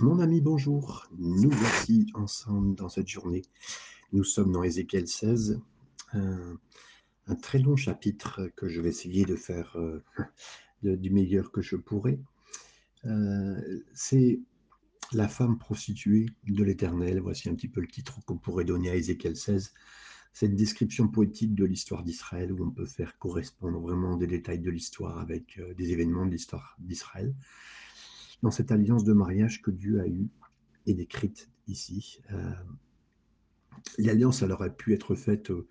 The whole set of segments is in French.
Mon ami, bonjour. Nous voici ensemble dans cette journée. Nous sommes dans Ézéchiel 16, un, très long chapitre que je vais essayer de faire euh, du meilleur que je pourrai. Euh, c'est la femme prostituée de l'Éternel. Voici un petit peu le titre qu'on pourrait donner à Ézéchiel 16. C'est une description poétique de l'histoire d'Israël où on peut faire correspondre vraiment des détails de l'histoire avec euh, des événements de l'histoire d'Israël. Dans cette alliance de mariage que Dieu a eue et décrite ici, euh, l'alliance aurait pu être faite euh,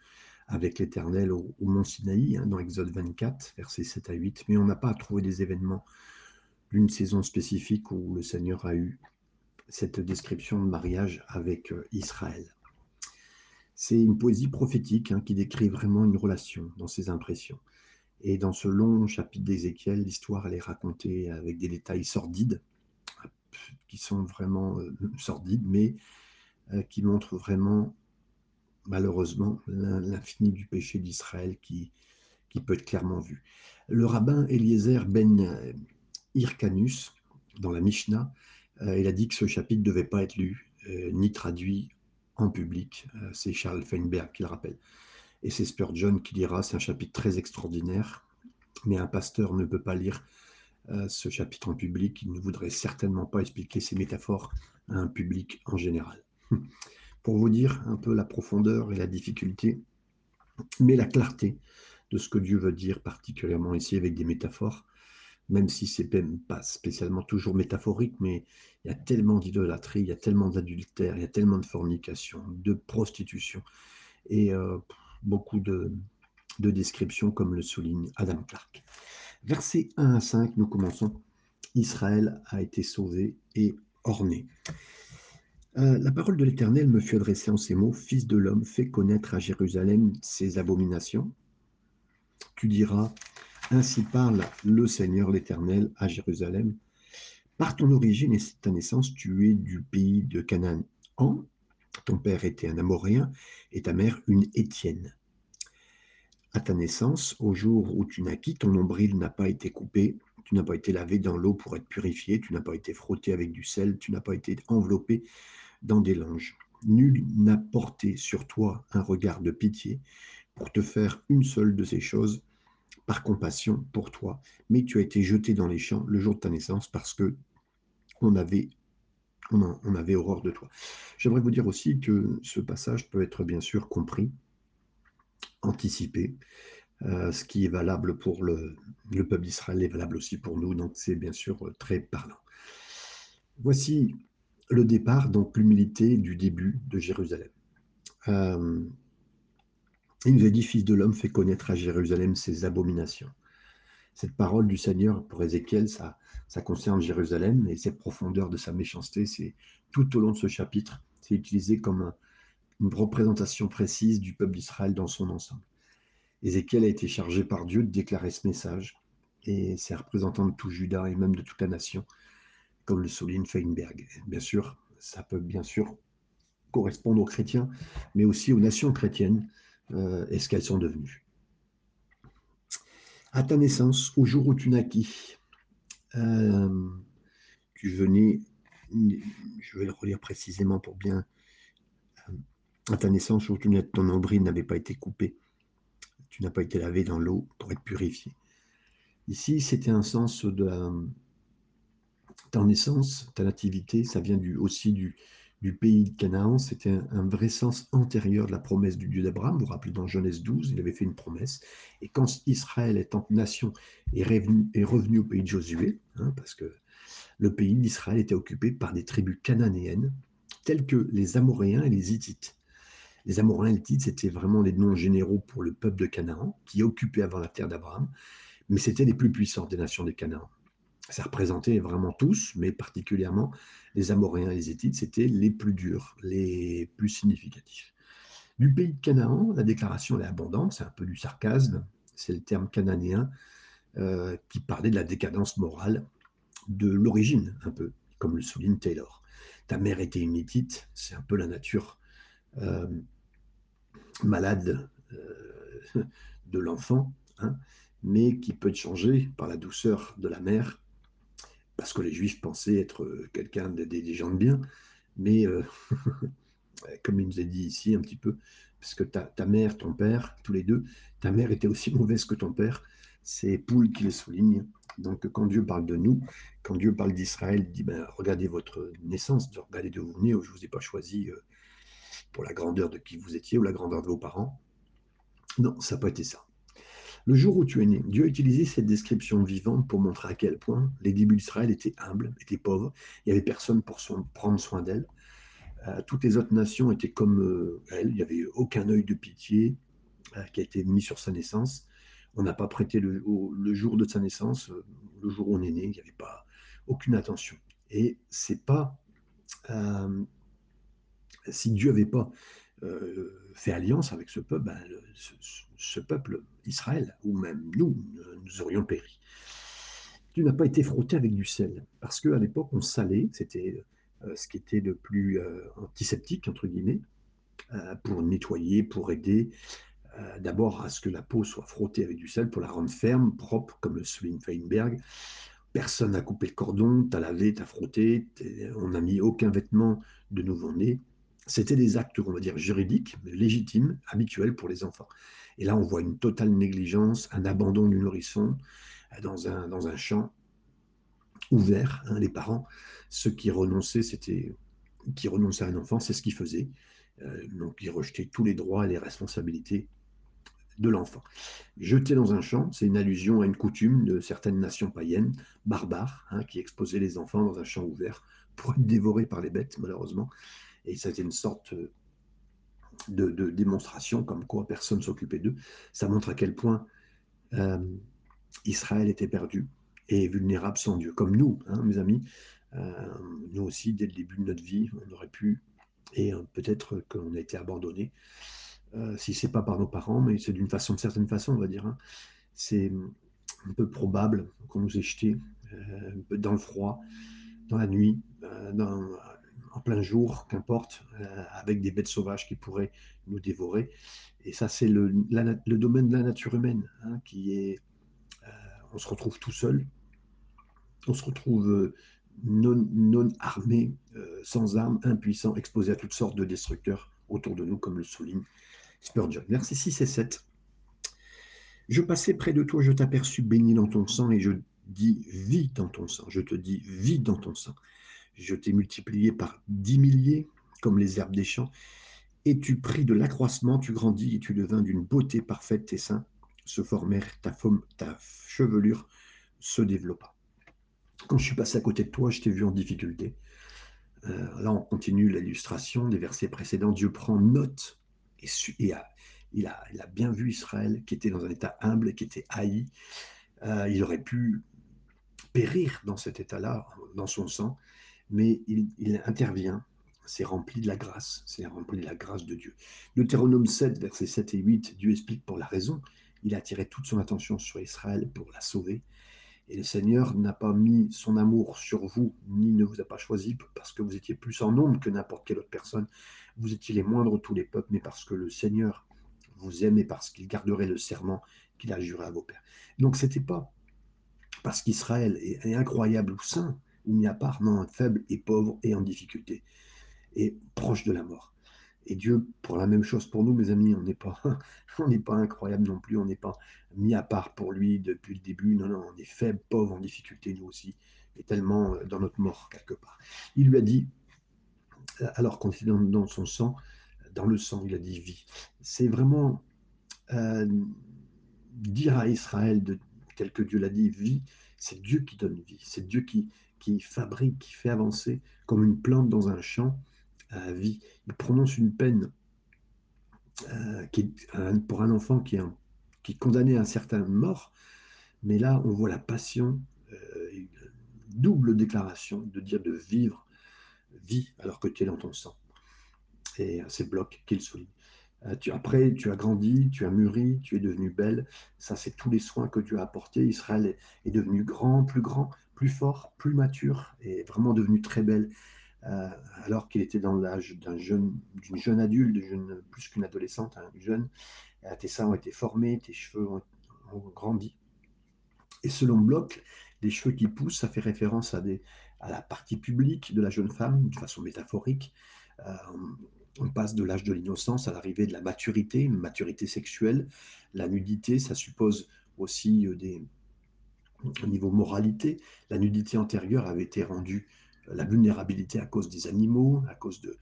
avec l'Éternel au, mont Sinaï, hein, dans Exode 24, versets 7 à 8, mais on n'a pas trouvé des événements d'une saison spécifique où le Seigneur a eu cette description de mariage avec euh, Israël. C'est une poésie prophétique hein, qui décrit vraiment une relation dans ses impressions. Et dans ce long chapitre d'Ézéchiel, l'histoire est racontée avec des détails sordides, qui sont vraiment euh, sordides, mais euh, qui montrent vraiment, malheureusement, l'in- l'infini du péché d'Israël qui, qui peut être clairement vu. Le rabbin Eliezer ben euh, Hyrcanus, dans la Mishnah, euh, il a dit que ce chapitre ne devait pas être lu euh, ni traduit en public. Euh, c'est Charles Feinberg qui le rappelle. Et c'est Spurgeon qui dira, c'est un chapitre très extraordinaire, mais un pasteur ne peut pas lire euh, ce chapitre en public, il ne voudrait certainement pas expliquer ces métaphores à un public en général. Pour vous dire un peu la profondeur et la difficulté, mais la clarté de ce que Dieu veut dire, particulièrement ici avec des métaphores, même si c'est même pas spécialement toujours métaphorique, mais il y a tellement d'idolâtrie, il y a tellement d'adultère, il y a tellement de fornication, de prostitution, et euh, beaucoup de, de descriptions, comme le souligne Adam Clark. Versets 1 à 5, nous commençons. Israël a été sauvé et orné. Euh, la parole de l'Éternel me fut adressée en ces mots, Fils de l'homme, fais connaître à Jérusalem ses abominations. Tu diras, ainsi parle le Seigneur l'Éternel à Jérusalem. Par ton origine et ta naissance, tu es du pays de Canaan. Ton père était un Amoréen et ta mère une Étienne. À ta naissance, au jour où tu naquis, ton nombril n'a pas été coupé, tu n'as pas été lavé dans l'eau pour être purifié, tu n'as pas été frotté avec du sel, tu n'as pas été enveloppé dans des langes. Nul n'a porté sur toi un regard de pitié pour te faire une seule de ces choses par compassion pour toi, mais tu as été jeté dans les champs le jour de ta naissance parce que on avait, on, avait horreur de toi. J'aimerais vous dire aussi que ce passage peut être bien sûr compris, anticipé. Euh, ce qui est valable pour le, le peuple d'Israël est valable aussi pour nous, donc c'est bien sûr euh, très parlant. Voici le départ, donc l'humilité du début de Jérusalem. Euh, il nous dit, Fils de l'homme, fait connaître à Jérusalem ses abominations. Cette parole du Seigneur pour Ézéchiel, ça, ça concerne Jérusalem et cette profondeur de sa méchanceté, c'est tout au long de ce chapitre, c'est utilisé comme un- une représentation précise du peuple d'Israël dans son ensemble. Ézéchiel a été chargé par Dieu de déclarer ce message et c'est représentant de tout Juda et même de toute la nation, comme le souligne Feinberg. Bien sûr, ça peut bien sûr correspondre aux chrétiens, mais aussi aux nations chrétiennes euh, et ce qu'elles sont devenues. À ta naissance, au jour où tu naquis, euh, tu venais, je vais le relire précisément pour bien, euh, à ta naissance, au ton nombril n'avait pas été coupé, tu n'as pas été lavé dans l'eau pour être purifié. Ici, c'était un sens de ta naissance, ta nativité, ça vient aussi du, du pays de Canaan, c'était un, vrai sens antérieur de la promesse du Dieu d'Abraham. Vous vous rappelez, dans Genèse 12, il avait fait une promesse. Et quand Israël, étant nation, est revenu, est revenu au pays de Josué, hein, parce que le pays d'Israël était occupé par des tribus cananéennes, telles que les Amoréens et les Hittites. Les Amoréens et les Hittites, c'était vraiment les noms généraux pour le peuple de Canaan, qui occupait avant la terre d'Abraham, mais c'était les plus puissants des nations de Canaan. Ça représentait vraiment tous, mais particulièrement les Amoréens et les Hittites, c'était les plus durs, les plus significatifs. Du pays de Canaan, la déclaration est abondante, c'est un peu du sarcasme, c'est le terme cananéen euh, qui parlait de la décadence morale de l'origine, un peu, comme le souligne Taylor. Ta mère était une Hittite, c'est un peu la nature euh, malade euh, de l'enfant, hein, mais qui peut être changée par la douceur de la mère parce que les Juifs pensaient être quelqu'un des gens de bien, mais comme il nous a dit ici un petit peu, parce que ta, mère, ton père, tous les deux, ta mère était aussi mauvaise que ton père. C'est Poule qui le souligne. Donc quand Dieu parle de nous, quand Dieu parle d'Israël, il dit ben, regardez votre naissance, regardez de vous venez, je ne vous ai pas choisi euh, pour la grandeur de qui vous étiez ou la grandeur de vos parents. Non, ça n'a pas été ça. Le jour où tu es né, Dieu a utilisé cette description vivante pour montrer à quel point les débuts d'Israël étaient humbles, étaient pauvres, il n'y avait personne pour prendre soin d'elle. Euh, toutes les autres nations étaient comme euh, elle, il n'y avait aucun œil de pitié euh, qui a été mis sur sa naissance. On n'a pas prêté le, jour de sa naissance, le jour où on est né, il n'y avait pas aucune attention. Et c'est pas si Dieu n'avait pas fait alliance avec ce peuple, ben, ce, peuple Israël, ou même nous, nous aurions péri. Dieu n'a pas été frotté avec du sel, parce qu'à l'époque, on salait, c'était euh, ce qui était le plus euh, antiseptique, entre guillemets, euh, pour nettoyer, pour aider d'abord à ce que la peau soit frottée avec du sel pour la rendre ferme, propre, comme le souligne Feinberg. Personne n'a coupé le cordon, t'as lavé, t'as frotté, on n'a mis aucun vêtement de nouveau-né. C'était des actes, on va dire, juridiques, légitimes, habituels pour les enfants. Et là, on voit une totale négligence, un abandon du nourrisson dans un, dans un champ ouvert. Hein, les parents ceux qui renonçaient, c'était qui renonçaient à un enfant, c'est ce qu'ils faisaient. Euh, donc ils rejetaient tous les droits et les responsabilités de l'enfant. Jeter dans un champ, c'est une allusion à une coutume de certaines nations païennes, barbares, hein, qui exposaient les enfants dans un champ ouvert pour être dévorés par les bêtes, malheureusement. Et c'était une sorte de, démonstration comme quoi personne s'occupait d'eux. Ça montre à quel point euh, Israël était perdu et vulnérable sans Dieu, comme nous, hein, mes amis. Euh, nous aussi, dès le début de notre vie, on aurait pu, et euh, peut-être qu'on a été abandonné, euh, si c'est pas par nos parents, mais c'est d'une façon, de certaine façon, on va dire. Hein. c'est un peu probable qu'on nous ait jetés dans le froid, dans la nuit, en plein jour, qu'importe, avec des bêtes sauvages qui pourraient nous dévorer. Et ça, c'est le, domaine de la nature humaine, hein, qui est, on se retrouve tout seul, on se retrouve non, armés, euh, sans armes, impuissants, exposés à toutes sortes de destructeurs autour de nous, comme le souligne Spurgeon. Verset 6 et 7. Je passais près de toi, je t'aperçus béni dans ton sang, et je dis vis dans ton sang. Je te dis vis dans ton sang. Je t'ai multiplié par dix milliers, comme les herbes des champs, et tu pris de l'accroissement, tu grandis, et tu devins d'une beauté parfaite, tes seins se formèrent, ta, chevelure se développa. Quand je suis passé à côté de toi, je t'ai vu en difficulté. Euh, là, on continue l'illustration des versets précédents. Dieu prend note et, il, a, bien vu Israël qui était dans un état humble, qui était haï. Euh, il aurait pu périr dans cet état-là, dans son sang, mais il, intervient. C'est rempli de la grâce, c'est rempli de la grâce de Dieu. Deutéronome 7, versets 7 et 8, Dieu explique pour la raison. Il a attiré toute son attention sur Israël pour la sauver. Et le Seigneur n'a pas mis son amour sur vous, ni ne vous a pas choisi parce que vous étiez plus en nombre que n'importe quelle autre personne. Vous étiez les moindres de tous les peuples, mais parce que le Seigneur vous aime et parce qu'il garderait le serment qu'il a juré à vos pères. Donc c'était pas parce qu'Israël est, incroyable ou saint ou mis à part, non, faible et pauvre et en difficulté et proche de la mort. Et Dieu, pour la même chose pour nous, mes amis, on n'est pas, pas incroyable non plus, on n'est pas mis à part pour lui depuis le début. Non, non, on est faible, pauvre, en difficulté, nous aussi, et tellement euh, dans notre mort quelque part. Il lui a dit, euh, alors qu'on était dans, son sang, dans le sang, il a dit vie. C'est vraiment euh, dire à Israël, de, tel que Dieu l'a dit, vie, c'est Dieu qui donne vie, c'est Dieu qui, qui fabrique, qui fait avancer comme une plante dans un champ à vie. Il prononce une peine euh, pour un enfant qui est, condamné à un certain mort, mais là, on voit la passion, euh, une double déclaration de dire de vivre, vie, alors que tu es dans ton sang. Et c'est Bloch qui le souligne. Euh, tu, après, tu as grandi, tu as mûri, tu es devenu belle. Ça, c'est tous les soins que Dieu a apportés. Israël est devenu grand, plus grand, plus fort, plus mature, et vraiment devenu très belle. Euh, alors qu'il était dans l'âge d'un jeune, d'une jeune adulte, plus qu'une adolescente, un jeune. Euh, tes seins ont été formés, tes cheveux ont, grandi. Et selon Bloch, Les cheveux qui poussent, ça fait référence à, la partie publique de la jeune femme, de façon métaphorique. Euh, on passe de l'âge de l'innocence à l'arrivée de la maturité, maturité sexuelle. La nudité, ça suppose aussi euh, des, au niveau moralité, la nudité antérieure avait été rendue euh, la vulnérabilité à cause des animaux, à cause de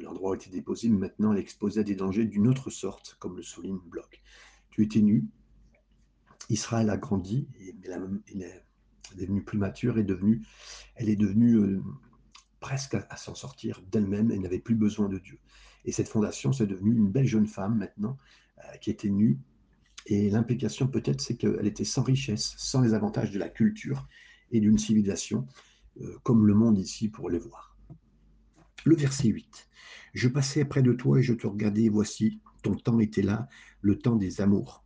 l'endroit où elle était déposée, mais maintenant elle exposait à des dangers d'une autre sorte, comme le souligne Bloch. Tu étais nu, Israël a grandi, mais elle est devenue plus mature, est devenue, elle est devenue presque à, s'en sortir d'elle-même, elle n'avait plus besoin de Dieu. Et cette fondation, c'est devenu une belle jeune femme maintenant, euh, qui était nue. Et l'implication peut-être, c'est qu'elle était sans richesse, sans les avantages de la culture et d'une civilisation, euh, comme le monde ici pour les voir. Le verset 8. Je passais près de toi et je te regardais, voici, ton temps était là, le temps des amours.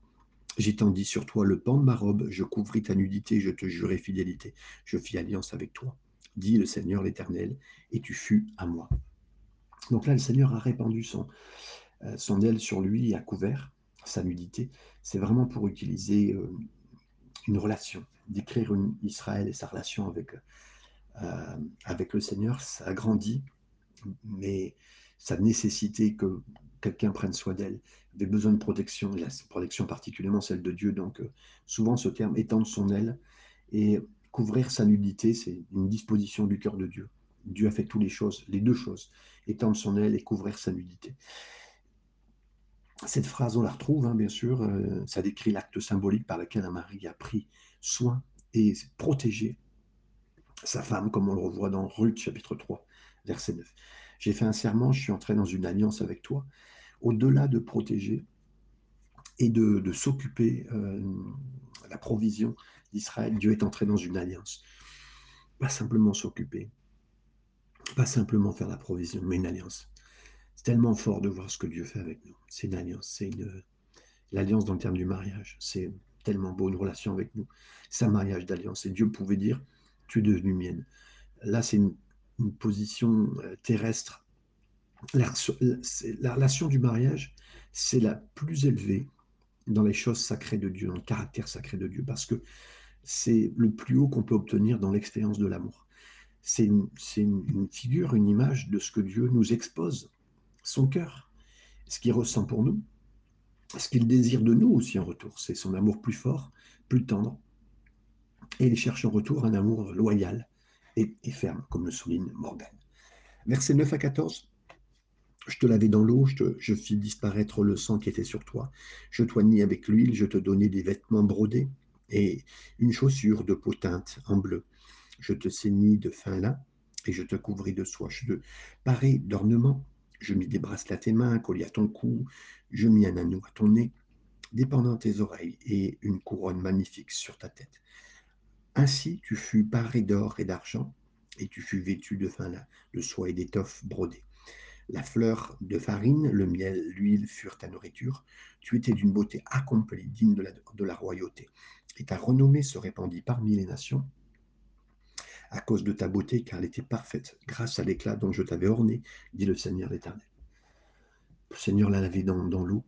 J'étendis sur toi le pan de ma robe, je couvris ta nudité, je te jurai fidélité, je fis alliance avec toi dit le Seigneur l'Éternel, et tu fus à moi. Donc là, le Seigneur a répandu son, euh, son aile sur lui et a couvert sa nudité. C'est vraiment pour utiliser euh, une relation, décrire Israël et sa relation avec, euh, avec le Seigneur. Ça a grandi, mais ça nécessitait que quelqu'un prenne soin d'elle, avait besoin de protection, et la protection particulièrement celle de Dieu. Donc souvent ce terme étendre son aile. Et Couvrir sa nudité, c'est une disposition du cœur de Dieu. Dieu a fait toutes les choses, les deux choses, étendre son aile et couvrir sa nudité. Cette phrase, on la retrouve, hein, bien sûr, euh, ça décrit l'acte symbolique par lequel un mari a pris soin et protégé sa femme, comme on le revoit dans Ruth chapitre 3, verset 9. J'ai fait un serment, je suis entré dans une alliance avec toi. Au-delà de protéger et de, s'occuper euh, la provision d'Israël, Dieu est entré dans une alliance. Pas simplement s'occuper, pas simplement faire la provision, mais une alliance. Tellement fort de voir ce que Dieu fait avec nous. C'est une alliance, c'est une l'alliance dans le terme du mariage. C'est tellement beau une relation avec nous. C'est un mariage d'alliance. Et Dieu pouvait dire, tu es devenu mienne. Là, c'est une, position euh, terrestre. La relation du mariage, c'est la plus élevée dans les choses sacrées de Dieu, dans le caractère sacré de Dieu, parce que c'est le plus haut qu'on peut obtenir dans l'expérience de l'amour. C'est une, figure, une image de ce que Dieu nous expose, son cœur, ce qu'il ressent pour nous, ce qu'il désire de nous aussi en retour. C'est son amour plus fort, plus tendre. Et il cherche en retour un amour loyal et, ferme, comme le souligne Morgan. Versets 9 à 14. Je te lavais dans l'eau, je, je, fis disparaître le sang qui était sur toi. Je t'oignis avec l'huile, je te donnais des vêtements brodés et une chaussure de peau teinte en bleu. Je te ceignis de fin lin et je te couvris de soie. Je te parais d'ornements. Je mis des bracelets à tes mains, un collier à ton cou. Je mis un anneau à ton nez, à tes oreilles et une couronne magnifique sur ta tête. Ainsi tu fus paré d'or et d'argent, et tu fus vêtu de fin de soie et d'étoffe brodée. La fleur de farine, le miel, l'huile furent ta nourriture. Tu étais d'une beauté accomplie, digne de la, de la royauté. Et ta renommée se répandit parmi les nations à cause de ta beauté, car elle était parfaite, grâce à l'éclat dont je t'avais orné, dit le Seigneur l'Éternel. Le Seigneur l'a lavé dans, l'eau.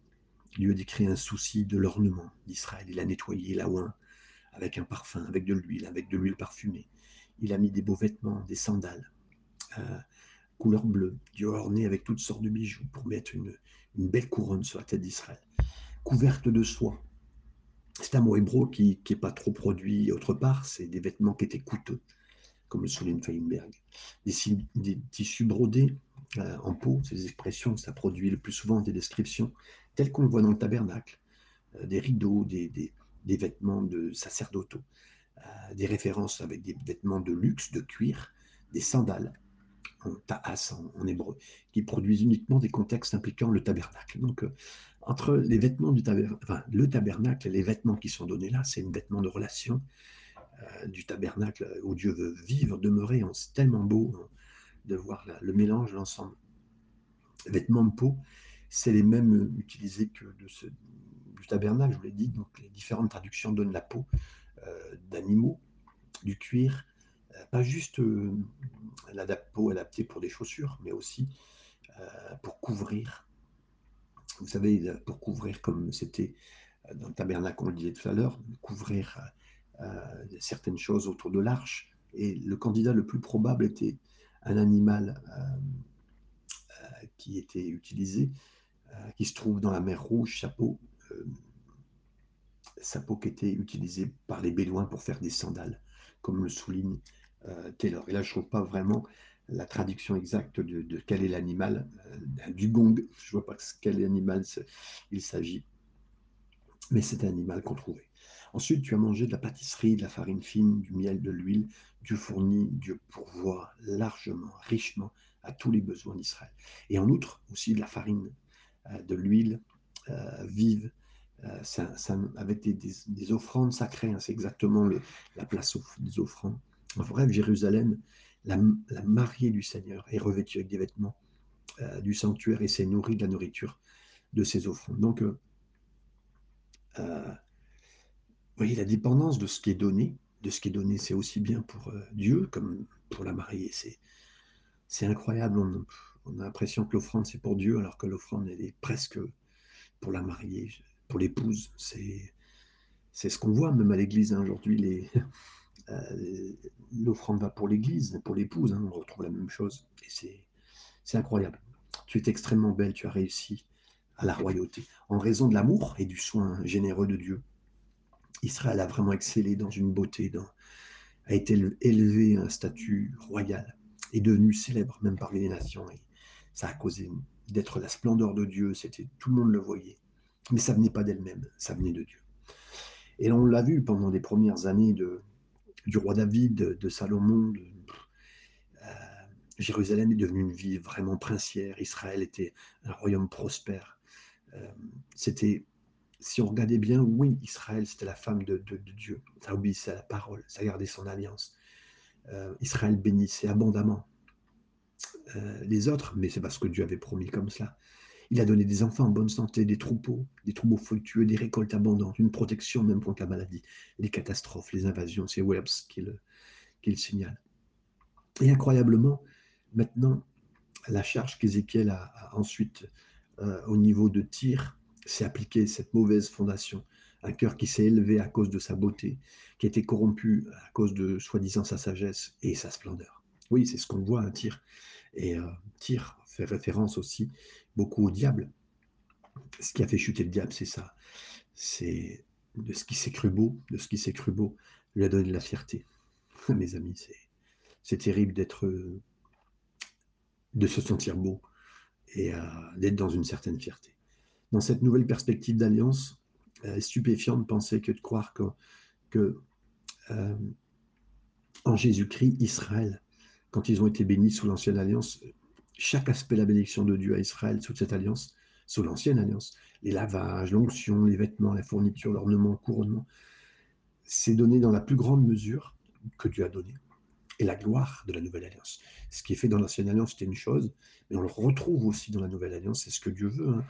Dieu décrit un souci de l'ornement d'Israël. Il a nettoyé la ouin avec un parfum, avec de l'huile, avec de l'huile parfumée. Il a mis des beaux vêtements, des sandales, euh, couleur bleue. Dieu a orné avec toutes sortes de bijoux pour mettre une, une belle couronne sur la tête d'Israël. Couverte de soie, c'est un mot hébreu qui n'est pas trop produit autre part. C'est des vêtements qui étaient coûteux, comme le souligne Feinberg. Des, tissus brodés euh, en peau, ces expressions, ça produit le plus souvent des descriptions telles qu'on le voit dans le tabernacle. Euh, des rideaux, des, vêtements de sacerdotaux, euh, des références avec des vêtements de luxe, de cuir, des sandales en ta'as en, hébreu, qui produisent uniquement des contextes impliquant le tabernacle. Donc, entre les vêtements du tabernacle, enfin, le tabernacle et les vêtements qui sont donnés là, c'est une vêtement de relation du tabernacle où Dieu veut vivre, demeurer. C'est tellement beau hein, de voir le mélange, l'ensemble. Vêtements de peau, c'est les mêmes utilisés que du tabernacle, je vous l'ai dit. Donc les différentes traductions donnent la peau euh, d'animaux, du cuir, euh, pas juste la peau adaptée pour des chaussures, mais aussi pour couvrir vous savez, pour couvrir, comme c'était euh, dans le tabernacle, on le disait tout à l'heure, couvrir certaines choses autour de l'arche. Et le candidat le plus probable était un animal qui était utilisé, qui se trouve dans la mer Rouge, chapeau, chapeau qui était utilisé par les Bédouins pour faire des sandales, comme le souligne Taylor. Et là, je ne trouve pas vraiment la traduction exacte de, quel est l'animal, du gong, je ne vois pas quel animal il s'agit, mais c'est un animal qu'on trouvait. Ensuite, tu as mangé de la pâtisserie, de la farine fine, du miel, de l'huile. Dieu fournit, Dieu pourvoit largement, richement à tous les besoins d'Israël. Et en outre, aussi de la farine, euh, de l'huile euh, vive, euh, avec des, offrandes sacrées. Hein, c'est exactement la place des offrandes. En bref, Jérusalem, la, mariée du Seigneur, est revêtue avec des vêtements du sanctuaire et s'est nourrie de la nourriture de ses offrandes. Donc, voyez, la dépendance de ce qui est donné, de ce qui est donné, c'est aussi bien pour euh, Dieu comme pour la mariée. C'est, incroyable. On, a l'impression que l'offrande, c'est pour Dieu, alors que l'offrande, elle est presque pour la mariée, pour l'épouse. C'est, c'est ce qu'on voit même à l'église hein, aujourd'hui. Les, euh, l'offrande va pour l'église, pour l'épouse. Hein, on retrouve la même chose. Et c'est incroyable. Tu es extrêmement belle, tu as réussi à la royauté, en raison de l'amour et du soin généreux de Dieu. Israël a vraiment excellé dans une beauté, a été élevé à un statut royal, est devenu célèbre même parmi les nations. Et ça a causé d'être la splendeur de Dieu, c'était tout le monde le voyait. Mais ça venait pas d'elle-même, ça venait de Dieu. Et on l'a vu pendant les premières années de, du roi David, de, Salomon. Euh, Jérusalem est devenue une ville vraiment princière. Israël était un royaume prospère. Euh, c'était si on regardait bien, oui, Israël, c'était la femme de, Dieu. Ça obéissait à la parole, ça gardait son alliance. Euh, Israël bénissait abondamment euh, les autres, mais c'est parce que Dieu avait promis comme cela. Il a donné des enfants en bonne santé, des troupeaux, des troupeaux fructueux, des récoltes abondantes, une protection même contre la maladie, les catastrophes, les invasions. C'est Webbs qui le, signale. Et incroyablement, maintenant, la charge qu'Ézéchiel a, ensuite euh, au niveau de tir, s'est appliqué cette mauvaise fondation. Un cœur qui s'est élevé à cause de sa beauté, qui a été corrompu à cause de soi-disant sa sagesse et sa splendeur. Oui, c'est ce qu'on voit, un tir. Et euh, tir fait référence aussi beaucoup au diable. Ce qui a fait chuter le diable, c'est ça. C'est de ce qui s'est cru beau, de ce qui s'est cru beau, lui a donné de la fierté. Mes amis, c'est terrible d'être, de se sentir beau et euh, d'être dans une certaine fierté dans cette nouvelle perspective d'alliance, euh, stupéfiant de penser que de croire que, euh, en Jésus-Christ, Israël, quand ils ont été bénis sous l'ancienne alliance, chaque aspect de la bénédiction de Dieu à Israël sous cette alliance, sous l'ancienne alliance, les lavages, l'onction, les vêtements, la fourniture, l'ornement, le couronnement, c'est donné dans la plus grande mesure que Dieu a donné. Et la gloire de la nouvelle alliance. Ce qui est fait dans l'ancienne alliance, c'était une chose, mais on le retrouve aussi dans la nouvelle alliance, c'est ce que Dieu veut. Hein.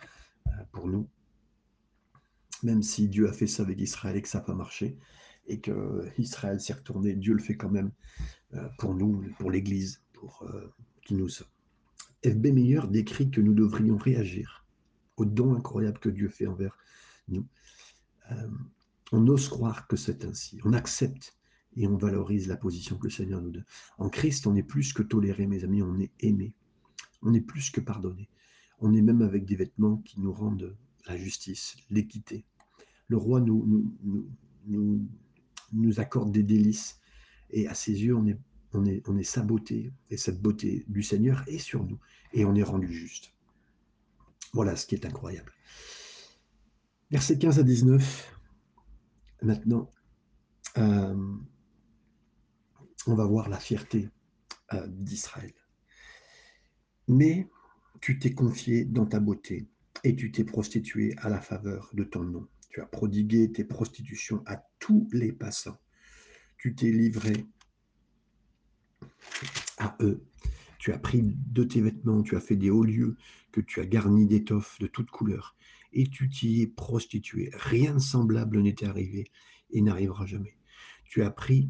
Euh, pour nous. Même si Dieu a fait ça avec Israël et que ça n'a pas marché, et que Israël s'est retourné, Dieu le fait quand même euh, pour nous, pour l'Église, pour euh, qui nous sommes. F.B. Meyer décrit que nous devrions réagir au don incroyable que Dieu fait envers nous. on ose croire que c'est ainsi. On accepte et on valorise la position que le Seigneur nous donne. En Christ, on est plus que toléré, mes amis, on est aimé. On est plus que pardonné. On est même avec des vêtements qui nous rendent la justice, l'équité. Le roi nous, nous, nous, accorde des délices et à ses yeux, on est, on, est, on est sa beauté et cette beauté du Seigneur est sur nous et on est rendu juste. Voilà ce qui est incroyable. Versets 15 à 19. Maintenant, euh, on va voir la fierté euh, d'Israël. Mais tu t'es confié dans ta beauté et tu t'es prostitué à la faveur de ton nom. Tu as prodigué tes prostitutions à tous les passants. Tu t'es livré à eux. Tu as pris de tes vêtements, tu as fait des hauts lieux que tu as garnis d'étoffes de toutes couleurs et tu t'y es prostitué. Rien de semblable n'était arrivé et n'arrivera jamais. Tu as pris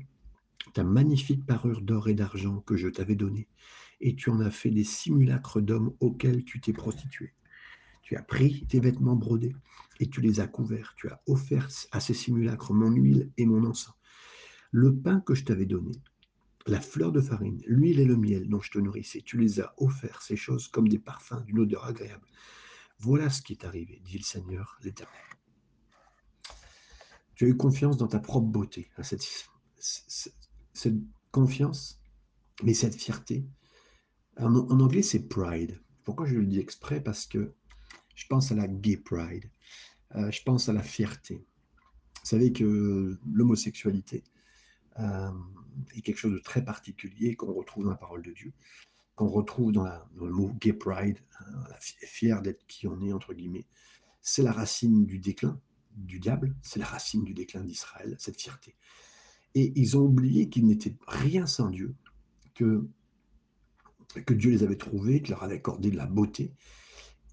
ta magnifique parure d'or et d'argent que je t'avais donnée et tu en as fait des simulacres d'hommes auxquels tu t'es prostitué. Tu as pris tes vêtements brodés et tu les as couverts. Tu as offert à ces simulacres mon huile et mon encens. Le pain que je t'avais donné, la fleur de farine, l'huile et le miel dont je te nourrissais, tu les as offerts, ces choses, comme des parfums d'une odeur agréable. Voilà ce qui est arrivé, dit le Seigneur l'Éternel. Tu as eu confiance dans ta propre beauté, hein, cette, cette, confiance, mais cette fierté. En, anglais, c'est pride. Pourquoi je le dis exprès? Parce que je pense à la gay pride, euh, je pense à la fierté. Vous savez que l'homosexualité euh, est quelque chose de très particulier qu'on retrouve dans la parole de Dieu, qu'on retrouve dans, le mot gay pride, hein, fier d'être qui on est, entre guillemets. C'est la racine du déclin du diable, c'est la racine du déclin d'Israël, cette fierté. Et ils ont oublié qu'ils n'étaient rien sans Dieu, que, que Dieu les avait trouvés, qu'il leur avait accordé de la beauté.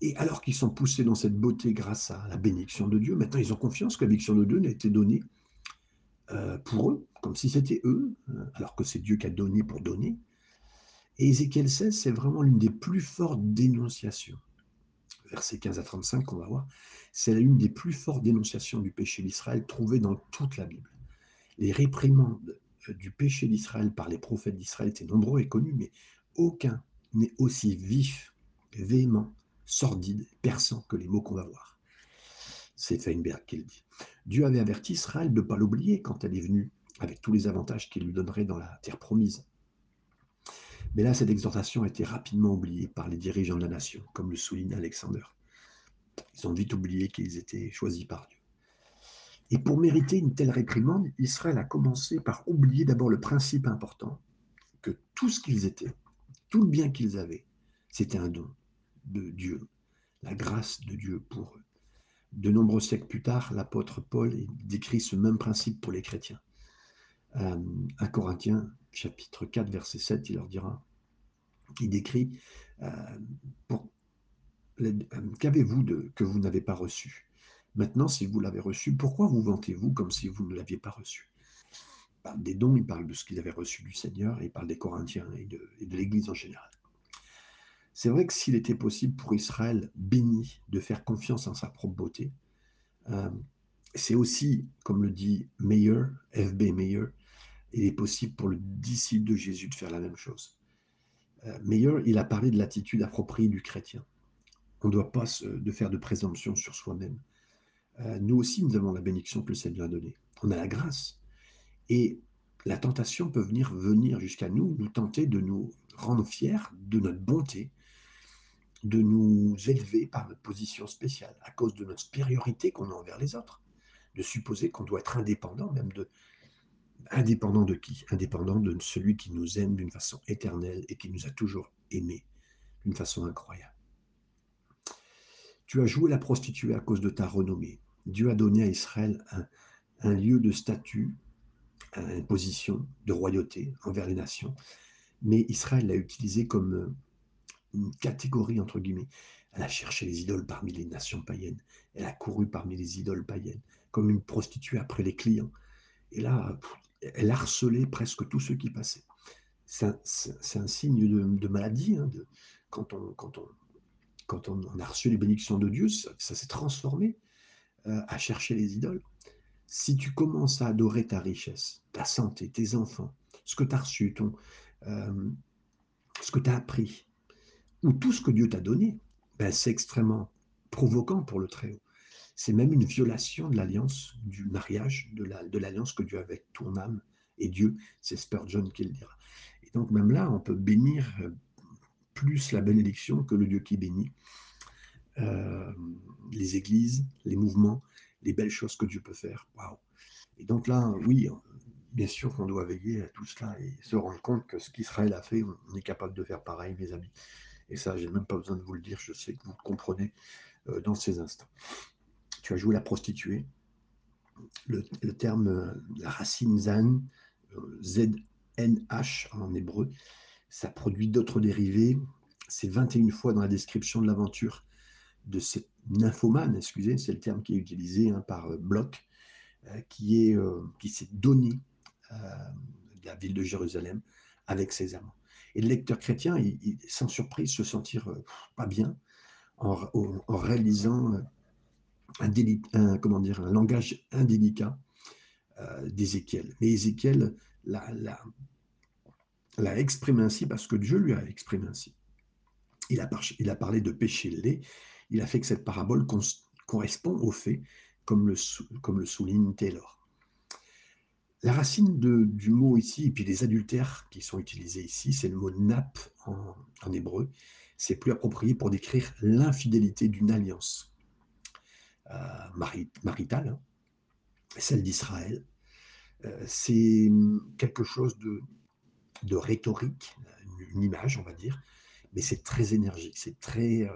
Et alors qu'ils sont poussés dans cette beauté grâce à la bénédiction de Dieu, maintenant ils ont confiance que la bénédiction de Dieu n'a été donnée euh, pour eux, comme si c'était eux, euh, alors que c'est Dieu qui a donné pour donner. Et Ézéchiel 16, c'est vraiment l'une des plus fortes dénonciations. Versets 15 à 35 qu'on va voir, c'est l'une des plus fortes dénonciations du péché d'Israël trouvées dans toute la Bible. Les réprimandes euh, du péché d'Israël par les prophètes d'Israël étaient nombreux et connus, mais aucun n'est aussi vif, véhément, sordide, perçant que les mots qu'on va voir. C'est Feinberg qui le dit. Dieu avait averti Israël de ne pas l'oublier quand elle est venue, avec tous les avantages qu'il lui donnerait dans la terre promise. Mais là, cette exhortation a été rapidement oubliée par les dirigeants de la nation, comme le souligne Alexander. Ils ont vite oublié qu'ils étaient choisis par Dieu. Et pour mériter une telle réprimande, Israël a commencé par oublier d'abord le principe important, que tout ce qu'ils étaient, tout le bien qu'ils avaient, c'était un don de Dieu, la grâce de Dieu pour eux. De nombreux siècles plus tard, l'apôtre Paul décrit ce même principe pour les chrétiens. Euh, à Corinthiens, chapitre 4, verset 7, il leur dira, il décrit, euh, euh, qu'avez-vous que vous n'avez pas reçu? Maintenant, si vous l'avez reçu, pourquoi vous vantez-vous comme si vous ne l'aviez pas reçu? Parle des dons, il parle de ce qu'ils avaient reçu du Seigneur, il parle des Corinthiens et de, l'Église en général. C'est vrai que s'il était possible pour Israël béni de faire confiance en sa propre beauté, euh, c'est aussi, comme le dit Meyer, FB Meyer, il est possible pour le disciple de Jésus de faire la même chose. Euh, Meyer, il a parlé de l'attitude appropriée du chrétien. On ne doit pas faire de présomption sur soi-même. Euh, nous aussi, nous avons la bénédiction que le Seigneur a donnée. On a la grâce. Et la tentation peut venir, venir jusqu'à nous, nous tenter de nous rendre fiers de notre bonté, de nous élever par notre position spéciale, à cause de notre supériorité qu'on a envers les autres, de supposer qu'on doit être indépendant, même de, Indépendant de qui? Indépendant de celui qui nous aime d'une façon éternelle et qui nous a toujours aimés d'une façon incroyable. Tu as joué la prostituée à cause de ta renommée. Dieu a donné à Israël un, lieu de statut, une position de royauté envers les nations, mais Israël l'a utilisé comme une catégorie, entre guillemets. Elle a cherché les idoles parmi les nations païennes. Elle a couru parmi les idoles païennes, comme une prostituée après les clients. Et là, elle harcelait presque tous ceux qui passaient. C'est un, signe de, maladie. Hein, quand on, a reçu les bénédictions de Dieu, ça, s'est transformé euh, à chercher les idoles. Si tu commences à adorer ta richesse, ta santé, tes enfants, ce que tu as reçu, ton, euh, ce que tu as appris, ou tout ce que Dieu t'a donné, ben c'est extrêmement provoquant pour le Très-Haut. C'est même une violation de l'alliance, du mariage, de l'alliance que Dieu a avec ton âme et Dieu. C'est Spurgeon qui le dira. Et donc même là, on peut bénir euh, plus la bénédiction que le Dieu qui bénit. Euh, les églises, les mouvements, les belles choses que Dieu peut faire. Waouh! Et donc là, oui, bien sûr qu'on doit veiller à tout cela et se rendre compte que ce qu'Israël a fait, on est capable de faire pareil, mes amis. Et ça, j'ai même pas besoin de vous le dire, je sais que vous comprenez euh, dans ces instants tu as joué la prostituée. Le, terme, euh, la racine zan, euh, Z-N-H en hébreu, ça produit d'autres dérivés. C'est 21 fois dans la description de l'aventure de cette nymphomane, excusez, c'est le terme qui est utilisé hein, par euh, Bloch, qui est qui s'est donné la ville de Jérusalem avec ses amants. Et le lecteur chrétien, il, sans surprise, se sentir pas bien en, réalisant un, comment dire, un langage indélicat euh, d'Ézéchiel. Mais Ézéchiel l'a exprimé ainsi parce que Dieu lui a exprimé ainsi. Il a, il a parlé de péché lait, il a fait que cette parabole correspond au fait, comme le, souligne Taylor. La racine du mot ici, et puis les adultères qui sont utilisés ici, c'est le mot nap en, hébreu. C'est plus approprié pour décrire l'infidélité d'une alliance euh, maritale, hein, celle d'Israël. Euh, c'est quelque chose de, de, rhétorique, une image, on va dire, mais c'est très énergique, c'est très euh,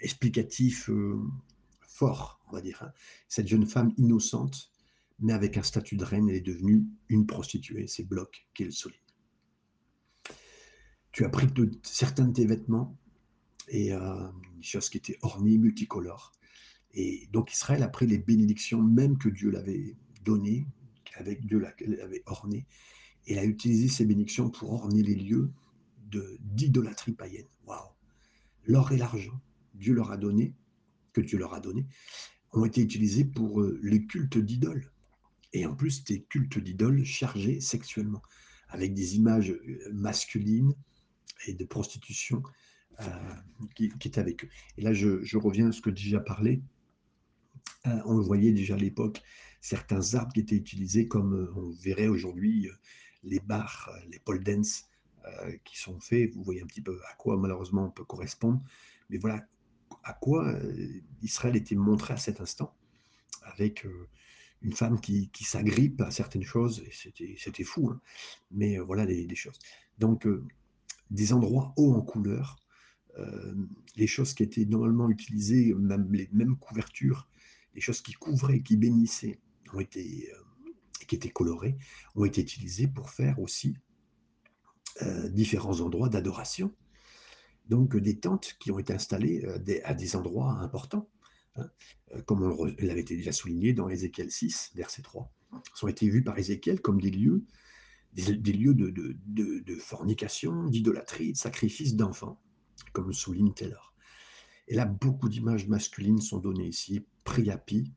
explicatif, fort, on va dire. Hein. Cette jeune femme innocente mais avec un statut de reine, elle est devenue une prostituée. C'est Bloch qui le souligne. Tu as pris de, certains de tes vêtements et euh, une qui était ornée, multicolore. Et donc Israël a pris les bénédictions même que Dieu l'avait données, avec Dieu l'avait orné, et a utilisé ces bénédictions pour orner les lieux d'idolâtrie païenne. Waouh L'or et l'argent, Dieu leur a donné, que Dieu leur a donné, ont été utilisés pour euh, les cultes d'idoles et en plus des cultes d'idoles chargés sexuellement, avec des images euh, masculines et de prostitution euh, qui, qui, étaient avec eux. Et là, je, reviens à ce que déjà parlé. On voyait déjà à l'époque, certains arbres qui étaient utilisés comme on verrait aujourd'hui les bars, les pole dance qui sont faits. Vous voyez un petit peu à quoi malheureusement on peut correspondre. Mais voilà à quoi Israël était montré à cet instant, avec une femme qui, s'agrippe à certaines choses, et c'était fou, hein. mais euh, voilà des, choses. Donc, euh, des endroits hauts en couleur, euh, les choses qui étaient normalement utilisées, même les mêmes couvertures, les choses qui couvraient, qui bénissaient, ont été, qui étaient colorées, ont été utilisées pour faire aussi différents endroits d'adoration. Donc, des tentes qui ont été installées à des endroits importants. Hein, euh, comme on l'avait déjà souligné dans Ézéchiel 6, verset 3, ont été vus par Ézéchiel comme des lieux, des, lieux de, de, fornication, d'idolâtrie, de sacrifice d'enfants, comme souligne Taylor. Et là, beaucoup d'images masculines sont données ici. Priapi,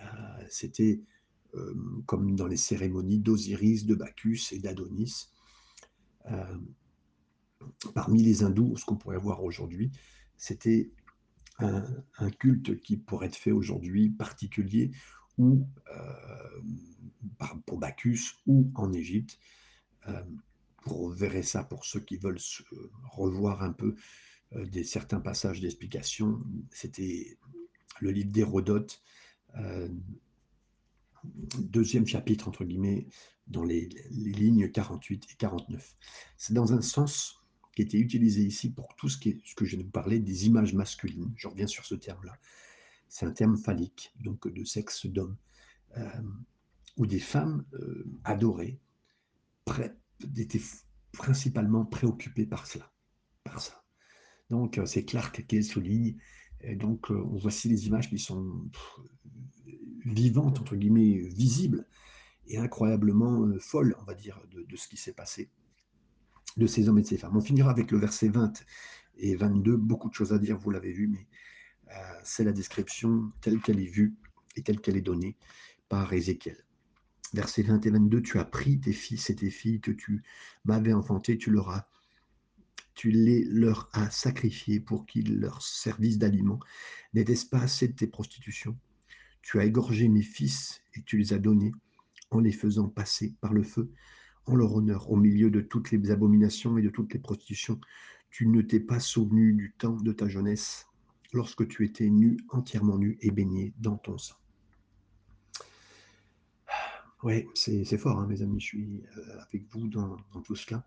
euh, c'était euh, comme dans les cérémonies d'Osiris, de Bacchus et d'Adonis. Parmi les hindous, ce qu'on pourrait voir aujourd'hui, c'était un, culte qui pourrait être fait aujourd'hui particulier ou euh, pour Bacchus ou en Égypte. Euh, vous verrez ça pour ceux qui veulent revoir un peu euh, des, certains passages d'explication. C'était le livre d'Hérodote, deuxième chapitre, entre guillemets, dans les, lignes 48 et 49. C'est dans un sens qui était utilisé ici pour tout ce, qui est, ce que je de parler des images masculines. Je reviens sur ce terme-là. C'est un terme phallique, donc de sexe d'homme, euh, où des femmes euh, adorées étaient principalement préoccupées par cela, par ça. Donc euh, c'est Clark qui souligne. Et donc on voici les images qui sont vivantes, entre guillemets, visibles et incroyablement folles, on va dire, de ce qui s'est passé de ces hommes et de ces femmes. On finira avec le verset 20 et 22, beaucoup de choses à dire, vous l'avez vu, mais euh, c'est la description telle qu'elle est vue et telle qu'elle est donnée par Ézéchiel. Verset 20 et 22, tu as pris tes fils et tes filles que tu m'avais enfantés, tu leur as tu les leur as sacrifiés pour qu'ils leur servissent d'aliment. N'était-ce pas assez de tes prostitutions? Tu as égorgé mes fils et tu les as donnés en les faisant passer par le feu en leur honneur, au milieu de toutes les abominations et de toutes les prostitutions. Tu ne t'es pas souvenu du temps de ta jeunesse, lorsque tu étais nu, entièrement nu et baigné dans ton sang. Oui, c'est fort, hein, mes amis, je suis euh, avec vous dans, dans, tout cela.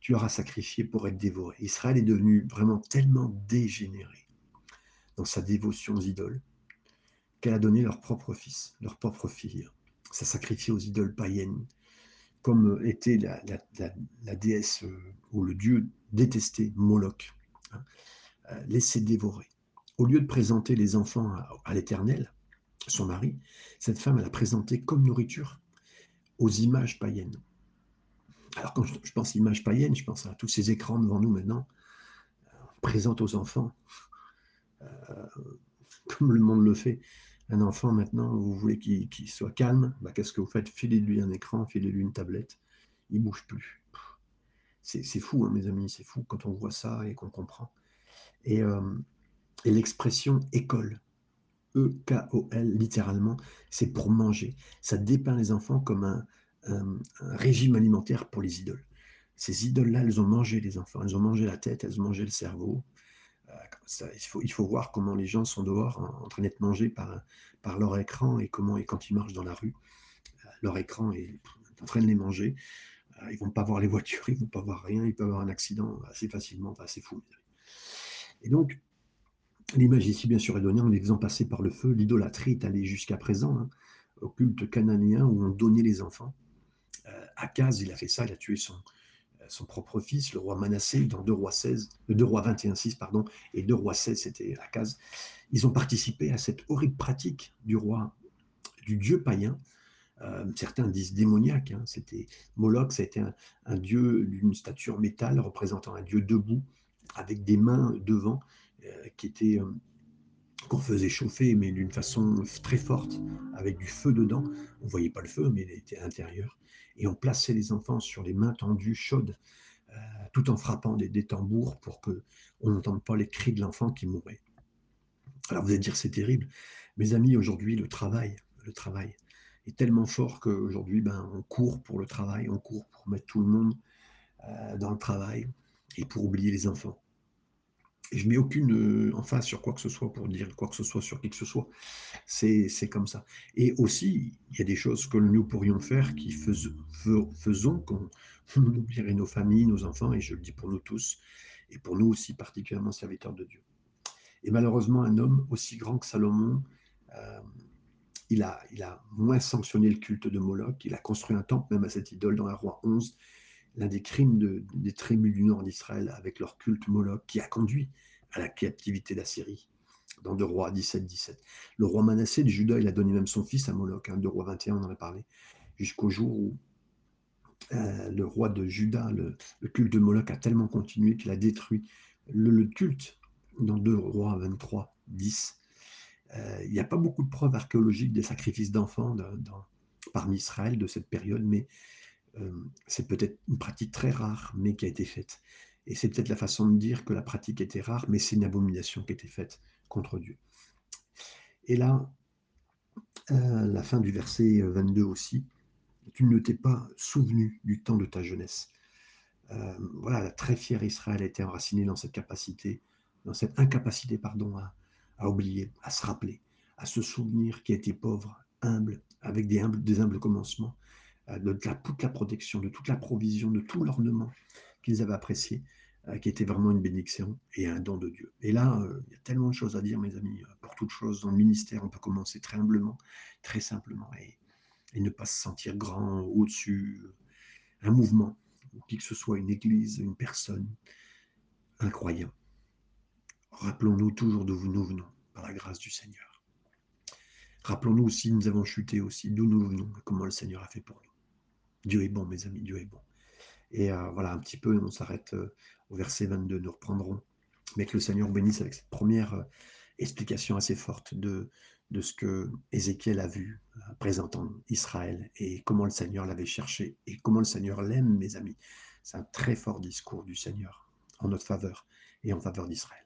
Tu auras sacrifié pour être dévoré. Israël est devenu vraiment tellement dégénéré dans sa dévotion aux idoles qu'elle a donné leur propre fils, leur propre fille. Ça sacrifié aux idoles païennes, comme était la, déesse euh, ou le dieu détesté, Moloch, hein, euh, laissé dévorer. Au lieu de présenter les enfants à, l'Éternel, son mari, cette femme, elle a présenté comme nourriture aux images païennes. Alors quand je, pense images païennes, je pense à tous ces écrans devant nous maintenant, euh, présente aux enfants, comme le monde le fait, Un enfant, maintenant, vous voulez qu'il soit calme, bah, qu'est-ce que vous faites? Filez-lui un écran, filez-lui une tablette, il bouge plus. C'est fou, hein, mes amis, c'est fou quand on voit ça et qu'on comprend. Et, euh, et l'expression école, E-K-O-L, littéralement, c'est pour manger. Ça dépeint les enfants comme un, régime alimentaire pour les idoles. Ces idoles-là, elles ont mangé les enfants, elles ont mangé la tête, elles ont mangé le cerveau. Euh, il, faut, il faut voir comment les gens sont dehors en, train d'être mangés par, par leur écran et comment, et quand ils marchent dans la rue, euh, leur écran est en train de les manger. Euh, ils vont pas voir les voitures, ils vont pas voir rien, ils peuvent avoir un accident assez facilement, assez fou. Et donc, l'image ici, bien sûr, donnée en les faisant passer par le feu. L'idolâtrie est allée jusqu'à présent, hein, au culte cananéen où on donnait les enfants. Euh, Akaz, il a fait ça, il a tué son, son propre fils, le roi Manassé, dans 2 rois 16, 2 rois 21, 6, pardon, et 2 rois 16, c'était Akaz. Ils ont participé à cette horrible pratique du roi, du dieu païen, euh, certains disent démoniaque. Hein. C'était Moloch, a été un, dieu d'une stature métal représentant un dieu debout avec des mains devant euh, qui étaient euh, qu'on faisait chauffer, mais d'une façon très forte, avec du feu dedans. On voyait pas le feu, mais il était à l'intérieur. Et on plaçait les enfants sur les mains tendues, chaudes, tout en frappant des, tambours pour que on n'entende pas les cris de l'enfant qui mourait. Alors vous allez dire c'est terrible, mes amis. Aujourd'hui, le travail, le travail, est tellement fort qu'aujourd'hui, ben, on court pour le travail, on court pour mettre tout le monde euh, dans le travail et pour oublier les enfants. Et je mets aucune euh, emphase sur quoi que ce soit pour dire quoi que ce soit sur qui que ce soit. C'est, comme ça. Et aussi, il y a des choses que nous pourrions faire qui faisons qu'on oublierait nos familles, nos enfants, et je le dis pour nous tous, et pour nous aussi particulièrement serviteurs de Dieu. Et malheureusement, un homme aussi grand que Salomon, euh, il a, il a moins sanctionné le culte de Moloch, il a construit un temple même à cette idole dans la roi 11, l'un des crimes des tribus du nord d'Israël avec leur culte Moloch qui a conduit à la captivité d'Assyrie dans 2 rois 17-17. Le roi Manassé de Juda, il a donné même son fils à Moloch, hein, 2 rois 21, on en a parlé, jusqu'au jour où euh, le roi de Juda, le, culte de Moloch a tellement continué qu'il a détruit le, culte dans 2 rois 23, 10, euh, il n'y a pas beaucoup de preuves archéologiques des sacrifices d'enfants parmi Israël de cette période, mais c'est peut-être une pratique très rare, mais qui a été faite. Et c'est peut-être la façon de dire que la pratique était rare, mais c'est une abomination qui a été faite contre Dieu. Et là, euh, la fin du verset 22 aussi, tu ne t'es pas souvenu du temps de ta jeunesse. voilà, la très fière Israël a été enracinée dans cette capacité, dans cette incapacité, pardon, à, oublier, à se rappeler, à se souvenir qui était pauvre, humble, avec des humbles, des humbles commencements, euh, de toute la protection, de toute la provision, de tout l'ornement qu'ils avaient apprécié, euh, qui était vraiment une bénédiction et un don de Dieu. Et là, euh, il y a tellement de choses à dire, mes amis. Pour toute chose dans le ministère, on peut commencer très humblement, très simplement, et, ne pas se sentir grand au-dessus. Un mouvement, ou qui que ce soit, une église, une personne, un croyant. Rappelons-nous toujours d'où nous venons, par la grâce du Seigneur. Rappelons-nous aussi, nous avons chuté aussi, d'où nous venons, comment le Seigneur a fait pour nous. Dieu est bon, mes amis, Dieu est bon. Et euh, voilà, un petit peu, on s'arrête euh, au verset 22, nous reprendrons. Mais que le Seigneur bénisse avec cette première euh, explication assez forte de, de ce que Ézéchiel a vu présentant Israël et comment le Seigneur l'avait cherché et comment le Seigneur l'aime, mes amis. C'est un très fort discours du Seigneur en notre faveur et en faveur d'Israël.